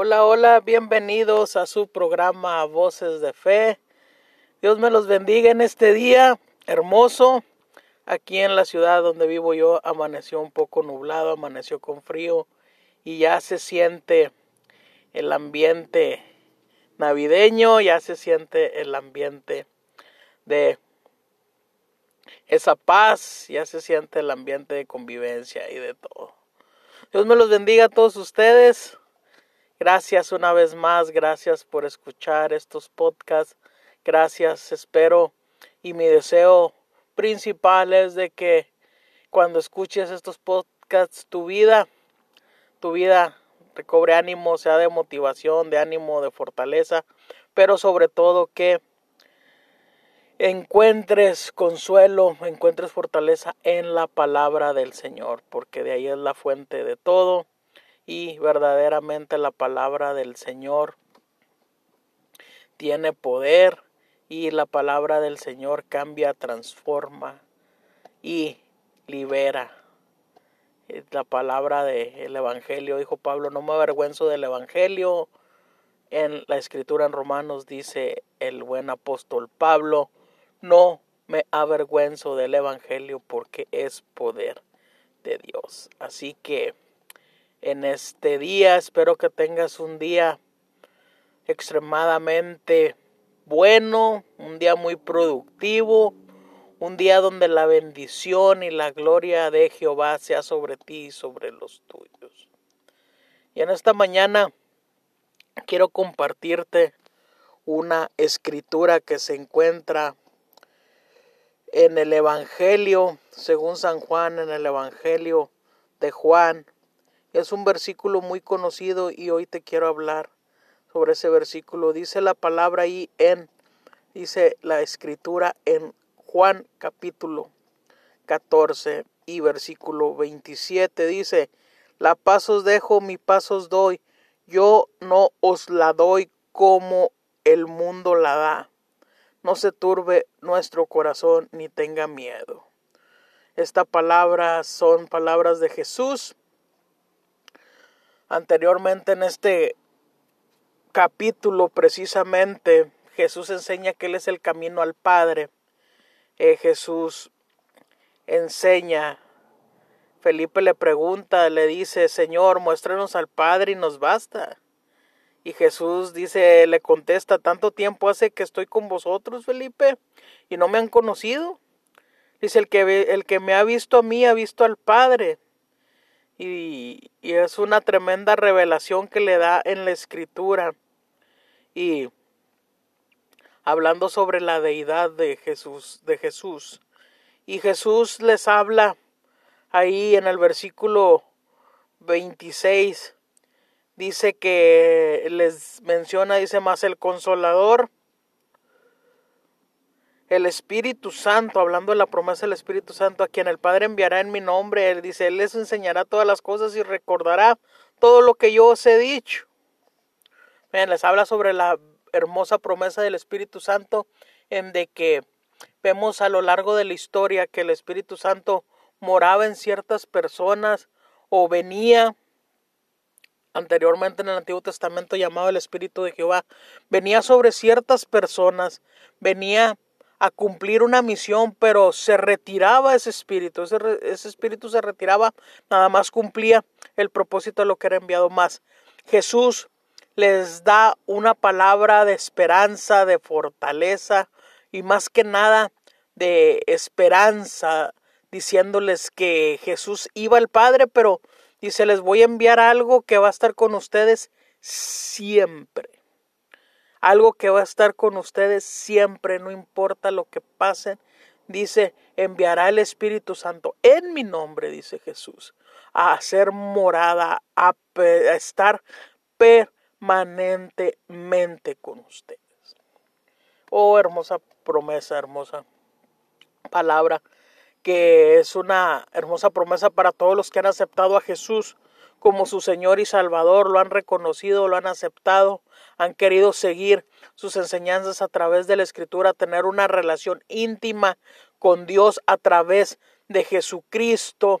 Hola, hola, bienvenidos a su programa Voces de Fe. Dios me los bendiga en este día hermoso. Aquí en la ciudad donde vivo yo amaneció un poco nublado, amaneció con frío y ya se siente el ambiente navideño, ya se siente el ambiente de esa paz, ya se siente el ambiente de convivencia y de todo. Dios me los bendiga a todos ustedes. Gracias una vez más, gracias por escuchar estos podcasts. Gracias, espero y mi deseo principal es de que cuando escuches estos podcasts tu vida, tu vida recobre ánimo, sea de motivación, de ánimo, de fortaleza, pero sobre todo que encuentres consuelo, encuentres fortaleza en la palabra del Señor, porque de ahí es la fuente de todo y verdaderamente la palabra del Señor tiene poder y la palabra del Señor cambia, transforma y libera. La palabra del Evangelio, dijo Pablo, no me avergüenzo del Evangelio. En la escritura en Romanos dice el buen apóstol Pablo, no me avergüenzo del Evangelio porque es poder de Dios. Así que en este día espero que tengas un día extremadamente bueno, un día muy productivo, un día donde la bendición y la gloria de Jehová sea sobre ti y sobre los tuyos. Y en esta mañana quiero compartirte una escritura que se encuentra en el Evangelio, según San Juan, en el Evangelio de Juan. Es un versículo muy conocido y hoy te quiero hablar sobre ese versículo. Dice la palabra ahí en, dice la escritura en Juan capítulo 14 y versículo 27. Dice, la paz os dejo, mi paz os doy. Yo no os la doy como el mundo la da no se turbe nuestro corazón ni tenga miedo. Esta palabra son palabras de Jesús. Anteriormente en este capítulo precisamente Jesús enseña que Él es el camino al Padre. Eh, Jesús enseña, Felipe le pregunta, le dice, Señor, muéstranos al Padre y nos basta. Y Jesús dice, le contesta, tanto tiempo hace que estoy con vosotros, Felipe, y no me han conocido. Dice, el que, el que me ha visto a mí ha visto al Padre. Y, y es una tremenda revelación que le da en la escritura. Y hablando sobre la deidad de Jesús, de Jesús. Y Jesús les habla ahí en el versículo 26 dice que les menciona, dice más el consolador, el Espíritu Santo, hablando de la promesa del Espíritu Santo, a quien el Padre enviará en mi nombre, él dice, él les enseñará todas las cosas y recordará todo lo que yo os he dicho. Bien, les habla sobre la hermosa promesa del Espíritu Santo, en de que vemos a lo largo de la historia que el Espíritu Santo moraba en ciertas personas o venía anteriormente en el Antiguo Testamento llamado el Espíritu de Jehová, venía sobre ciertas personas, venía a cumplir una misión, pero se retiraba ese espíritu, ese, ese, espíritu se retiraba, nada más cumplía el propósito de lo que era enviado más. Jesús les da una palabra de esperanza, de fortaleza y más que nada de esperanza, diciéndoles que Jesús iba al Padre, pero Dice, les voy a enviar algo que va a estar con ustedes siempre. Algo que va a estar con ustedes siempre, no importa lo que pasen. Dice, enviará el Espíritu Santo en mi nombre, dice Jesús, a hacer morada, a, a estar permanentemente con ustedes. Oh, hermosa promesa, hermosa palabra que es una hermosa promesa para todos los que han aceptado a Jesús como su Señor y Salvador, lo han reconocido, lo han aceptado, han querido seguir sus enseñanzas a través de la Escritura, tener una relación íntima con Dios a través de Jesucristo.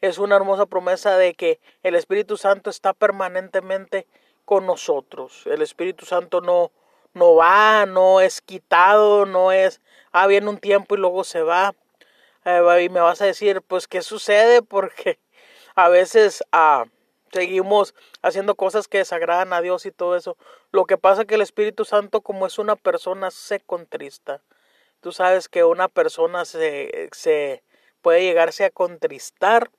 Es una hermosa promesa de que el Espíritu Santo está permanentemente con nosotros. El Espíritu Santo no, no va, no es quitado, no es, ah, viene un tiempo y luego se va. Eh, y me vas a decir, pues, ¿qué sucede? Porque a veces ah, seguimos haciendo cosas que desagradan a Dios y todo eso. Lo que pasa es que el Espíritu Santo, como es una persona, se contrista. Tú sabes que una persona se, se puede llegarse a contristar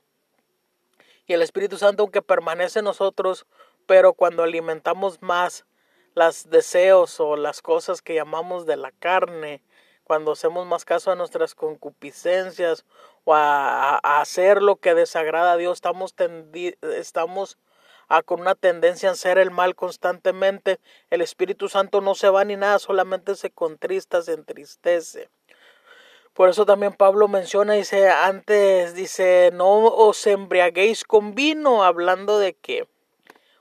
y el Espíritu Santo, aunque permanece en nosotros, pero cuando alimentamos más los deseos o las cosas que llamamos de la carne, cuando hacemos más caso a nuestras concupiscencias o a, hacer lo que desagrada a Dios, estamos, estamos a, con una tendencia a hacer el mal constantemente. El Espíritu Santo no se va ni nada, solamente se contrista, se entristece. Por eso también Pablo menciona, dice, antes, dice, no os embriaguéis con vino, hablando de que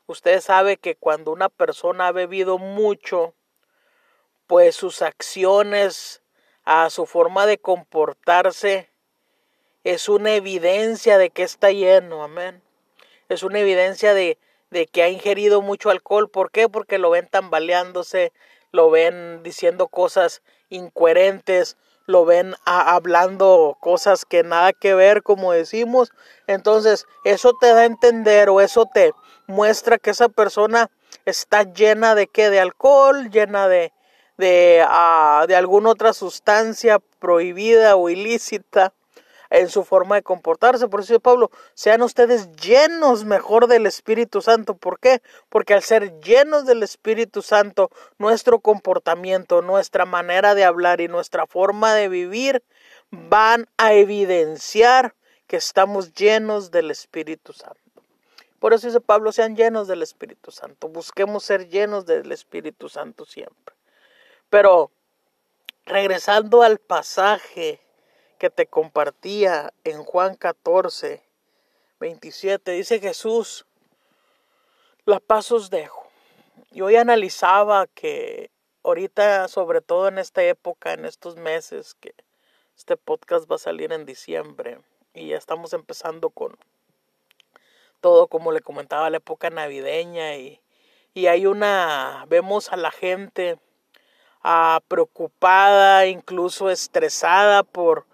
usted sabe que cuando una persona ha bebido mucho, pues sus acciones, a su forma de comportarse, es una evidencia de que está lleno, amén. Es una evidencia de, de que ha ingerido mucho alcohol. ¿Por qué? Porque lo ven tambaleándose, lo ven diciendo cosas incoherentes, lo ven hablando cosas que nada que ver, como decimos. Entonces, eso te da a entender o eso te muestra que esa persona está llena de qué? De alcohol, llena de, de, uh, de alguna otra sustancia prohibida o ilícita en su forma de comportarse. Por eso Pablo, sean ustedes llenos mejor del Espíritu Santo. ¿Por qué? Porque al ser llenos del Espíritu Santo, nuestro comportamiento, nuestra manera de hablar y nuestra forma de vivir van a evidenciar que estamos llenos del Espíritu Santo. Por eso dice Pablo, sean llenos del Espíritu Santo. Busquemos ser llenos del Espíritu Santo siempre. Pero regresando al pasaje que te compartía en Juan 14, 27, dice Jesús, la paz os dejo. Y hoy analizaba que ahorita, sobre todo en esta época, en estos meses, que este podcast va a salir en diciembre y ya estamos empezando con todo, como le comentaba, la época navideña y, y hay una, vemos a la gente ah, preocupada, incluso estresada por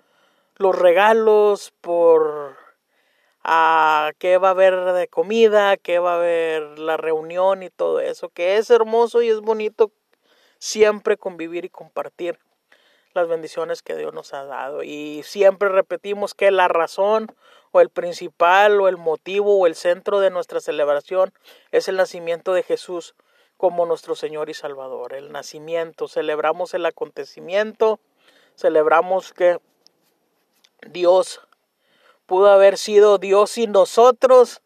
los regalos, por a qué va a haber de comida, qué va a haber la reunión y todo eso, que es hermoso y es bonito siempre convivir y compartir las bendiciones que Dios nos ha dado. Y siempre repetimos que la razón o el principal o el motivo o el centro de nuestra celebración es el nacimiento de Jesús como nuestro Señor y Salvador. El nacimiento, celebramos el acontecimiento, celebramos que Dios pudo haber sido Dios y nosotros,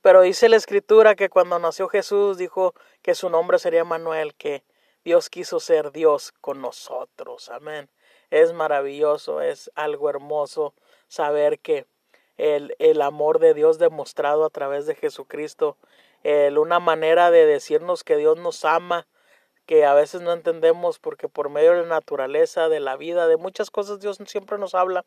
pero dice la escritura que cuando nació Jesús dijo que su nombre sería Manuel, que Dios quiso ser Dios con nosotros. Amén. Es maravilloso, es algo hermoso saber que el, el amor de Dios demostrado a través de Jesucristo, el, una manera de decirnos que Dios nos ama, que a veces no entendemos porque por medio de la naturaleza, de la vida, de muchas cosas Dios siempre nos habla,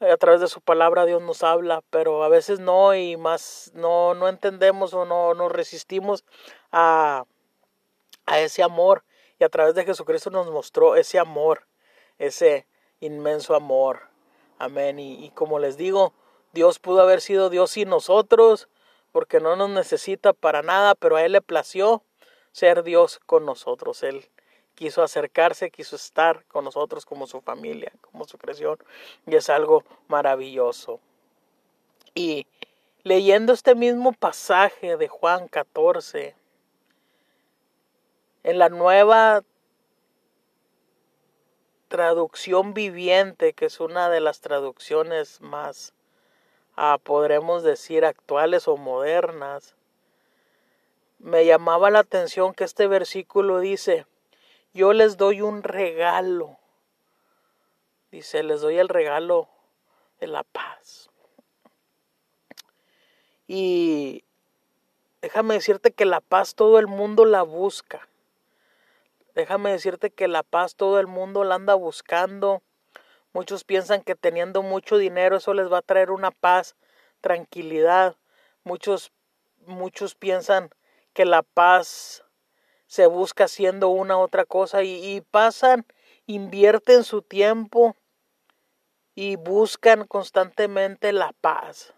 a través de su palabra Dios nos habla, pero a veces no y más no, no entendemos o no nos resistimos a, a ese amor y a través de Jesucristo nos mostró ese amor, ese inmenso amor. Amén. Y, y como les digo, Dios pudo haber sido Dios y nosotros, porque no nos necesita para nada, pero a Él le plació ser Dios con nosotros. Él quiso acercarse, quiso estar con nosotros como su familia, como su creación, y es algo maravilloso. Y leyendo este mismo pasaje de Juan 14, en la nueva traducción viviente, que es una de las traducciones más, ah, podremos decir, actuales o modernas, me llamaba la atención que este versículo dice, yo les doy un regalo. Dice, les doy el regalo de la paz. Y déjame decirte que la paz todo el mundo la busca. Déjame decirte que la paz todo el mundo la anda buscando. Muchos piensan que teniendo mucho dinero eso les va a traer una paz, tranquilidad. Muchos muchos piensan que la paz se busca haciendo una otra cosa y, y pasan, invierten su tiempo y buscan constantemente la paz.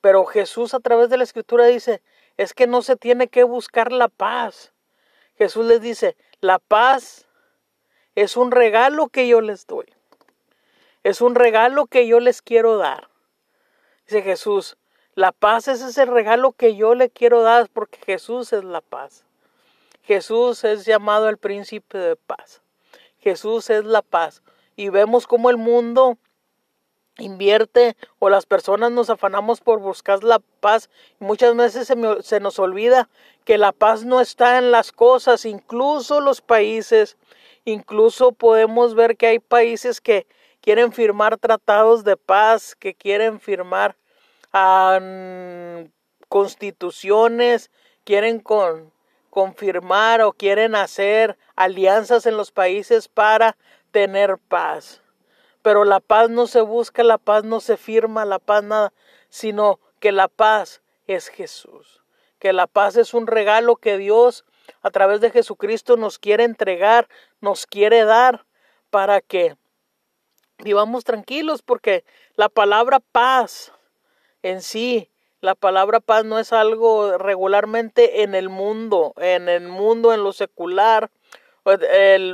Pero Jesús a través de la escritura dice, es que no se tiene que buscar la paz. Jesús les dice, la paz es un regalo que yo les doy. Es un regalo que yo les quiero dar. Dice Jesús, la paz es ese regalo que yo le quiero dar porque Jesús es la paz. Jesús es llamado el príncipe de paz. Jesús es la paz. Y vemos cómo el mundo invierte o las personas nos afanamos por buscar la paz. Muchas veces se, se, nos olvida que la paz no está en las cosas, incluso los países, incluso podemos ver que hay países que quieren firmar tratados de paz, que quieren firmar constituciones, quieren con, confirmar o quieren hacer alianzas en los países para tener paz. Pero la paz no se busca, la paz no se firma, la paz nada, sino que la paz es Jesús. Que la paz es un regalo que Dios a través de Jesucristo nos quiere entregar, nos quiere dar para que vivamos tranquilos porque la palabra paz en sí, la palabra paz no es algo regularmente en el mundo, en el mundo, en lo secular.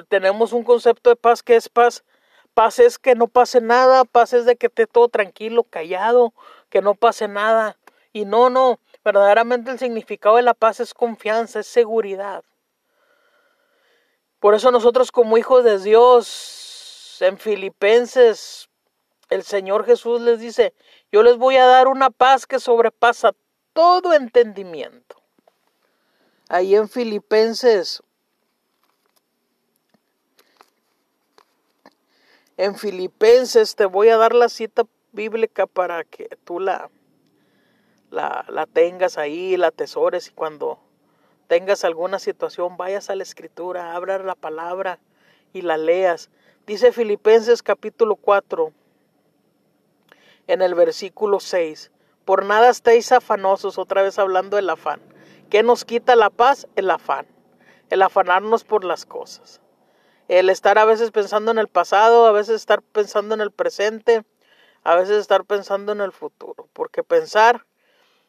tenemos un concepto de paz que es paz. Paz es que no pase nada, paz es de que esté todo tranquilo, callado, que no pase nada. Y no, no, verdaderamente el significado de la paz es confianza, es seguridad. Por eso nosotros como hijos de Dios en Filipenses, el Señor Jesús les dice, yo les voy a dar una paz que sobrepasa todo entendimiento. Ahí en Filipenses, en Filipenses te voy a dar la cita bíblica para que tú la, la, la tengas ahí, la atesores y cuando tengas alguna situación vayas a la escritura, abras la palabra y la leas. Dice Filipenses capítulo 4 en el versículo 6. Por nada estéis afanosos, otra vez hablando del afán. ¿Qué nos quita la paz? El afán. El afanarnos por las cosas. El estar a veces pensando en el pasado, a veces estar pensando en el presente, a veces estar pensando en el futuro. Porque pensar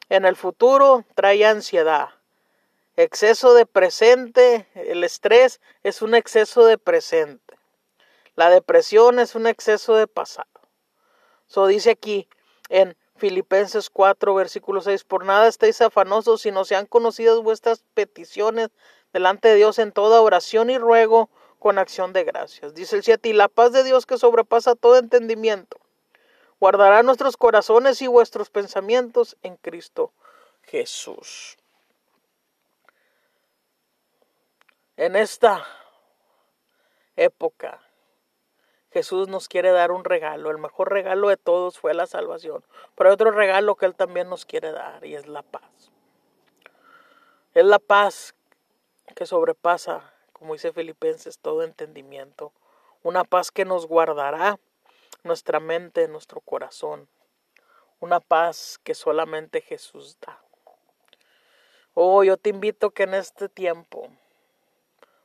en el futuro trae ansiedad. Exceso de presente, el estrés es un exceso de presente. La depresión es un exceso de pasado. So dice aquí en Filipenses 4, versículo 6, por nada estéis afanosos, sino sean conocidas vuestras peticiones delante de Dios en toda oración y ruego con acción de gracias. Dice el 7, y la paz de Dios que sobrepasa todo entendimiento, guardará nuestros corazones y vuestros pensamientos en Cristo Jesús. En esta época Jesús nos quiere dar un regalo. El mejor regalo de todos fue la salvación. Pero hay otro regalo que Él también nos quiere dar y es la paz. Es la paz que sobrepasa, como dice Filipenses, todo entendimiento. Una paz que nos guardará nuestra mente, nuestro corazón. Una paz que solamente Jesús da. Oh, yo te invito que en este tiempo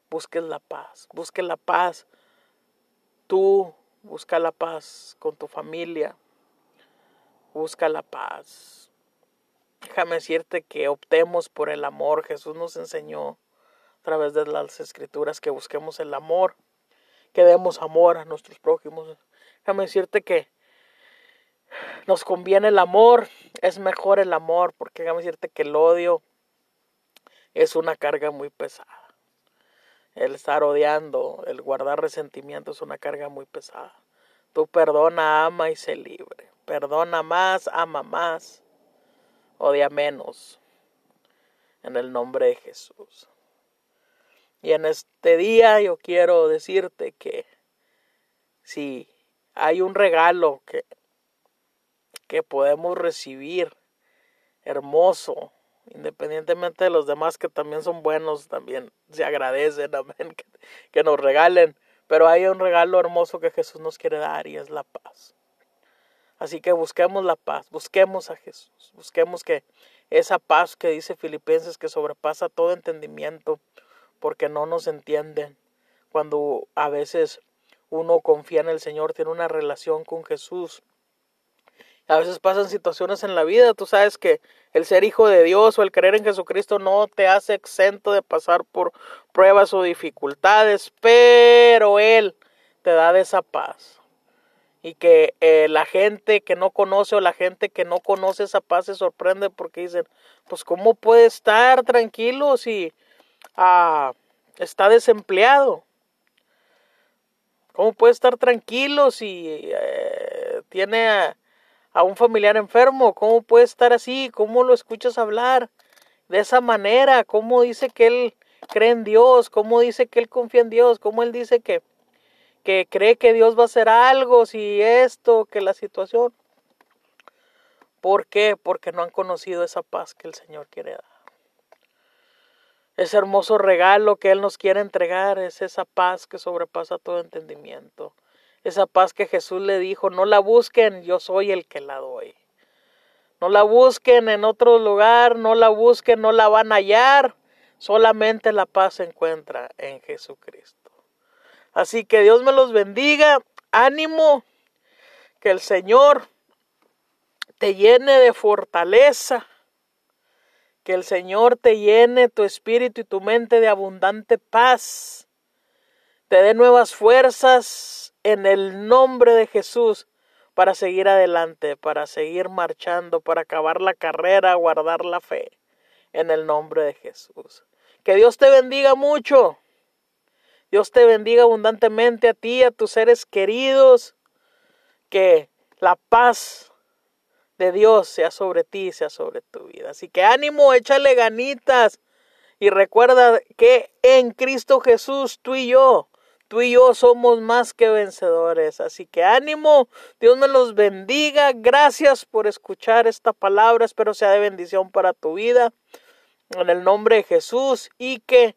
busques la paz. Busques la paz Tú busca la paz con tu familia. Busca la paz. Déjame decirte que optemos por el amor. Jesús nos enseñó a través de las escrituras que busquemos el amor, que demos amor a nuestros prójimos. Déjame decirte que nos conviene el amor, es mejor el amor, porque déjame decirte que el odio es una carga muy pesada. El estar odiando, el guardar resentimiento es una carga muy pesada. Tú perdona, ama y sé libre. Perdona más, ama más, odia menos. En el nombre de Jesús. Y en este día yo quiero decirte que si hay un regalo que, que podemos recibir hermoso independientemente de los demás que también son buenos, también se agradecen, amén, que, nos regalen. Pero hay un regalo hermoso que Jesús nos quiere dar y es la paz. Así que busquemos la paz, busquemos a Jesús, busquemos que esa paz que dice Filipenses que sobrepasa todo entendimiento, porque no nos entienden. Cuando a veces uno confía en el Señor, tiene una relación con Jesús. A veces pasan situaciones en la vida, tú sabes que el ser hijo de Dios o el creer en Jesucristo no te hace exento de pasar por pruebas o dificultades, pero Él te da de esa paz. Y que eh, la gente que no conoce o la gente que no conoce esa paz se sorprende porque dicen, pues ¿cómo puede estar tranquilo si ah, está desempleado? ¿Cómo puede estar tranquilo si eh, tiene a, un familiar enfermo? ¿Cómo puede estar así? ¿Cómo lo escuchas hablar de esa manera? ¿Cómo dice que él cree en Dios? ¿Cómo dice que él confía en Dios? ¿Cómo él dice que, que cree que Dios va a hacer algo si esto, que la situación? ¿Por qué? Porque no han conocido esa paz que el Señor quiere dar. Ese hermoso regalo que Él nos quiere entregar es esa paz que sobrepasa todo entendimiento. Esa paz que Jesús le dijo, no la busquen, yo soy el que la doy. No la busquen en otro lugar, no la busquen, no la van a hallar. Solamente la paz se encuentra en Jesucristo. Así que Dios me los bendiga. Ánimo, que el Señor te llene de fortaleza que el Señor te llene tu espíritu y tu mente de abundante paz. Te dé nuevas fuerzas en el nombre de Jesús para seguir adelante, para seguir marchando, para acabar la carrera, guardar la fe. En el nombre de Jesús. Que Dios te bendiga mucho. Dios te bendiga abundantemente a ti, a tus seres queridos. Que la paz de Dios sea sobre ti, sea sobre tu vida. Así que ánimo, échale ganitas y recuerda que en Cristo Jesús tú y yo, tú y yo somos más que vencedores. Así que ánimo, Dios me los bendiga. Gracias por escuchar esta palabra, espero sea de bendición para tu vida. En el nombre de Jesús. Y que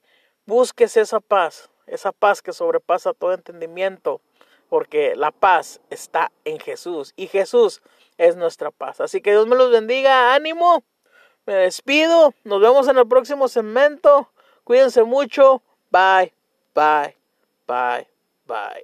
busques esa paz, esa paz que sobrepasa todo entendimiento, porque la paz está en Jesús. Y Jesús es nuestra paz. Así que Dios me los bendiga, ánimo, me despido, nos vemos en el próximo segmento, cuídense mucho, bye, bye, bye, bye.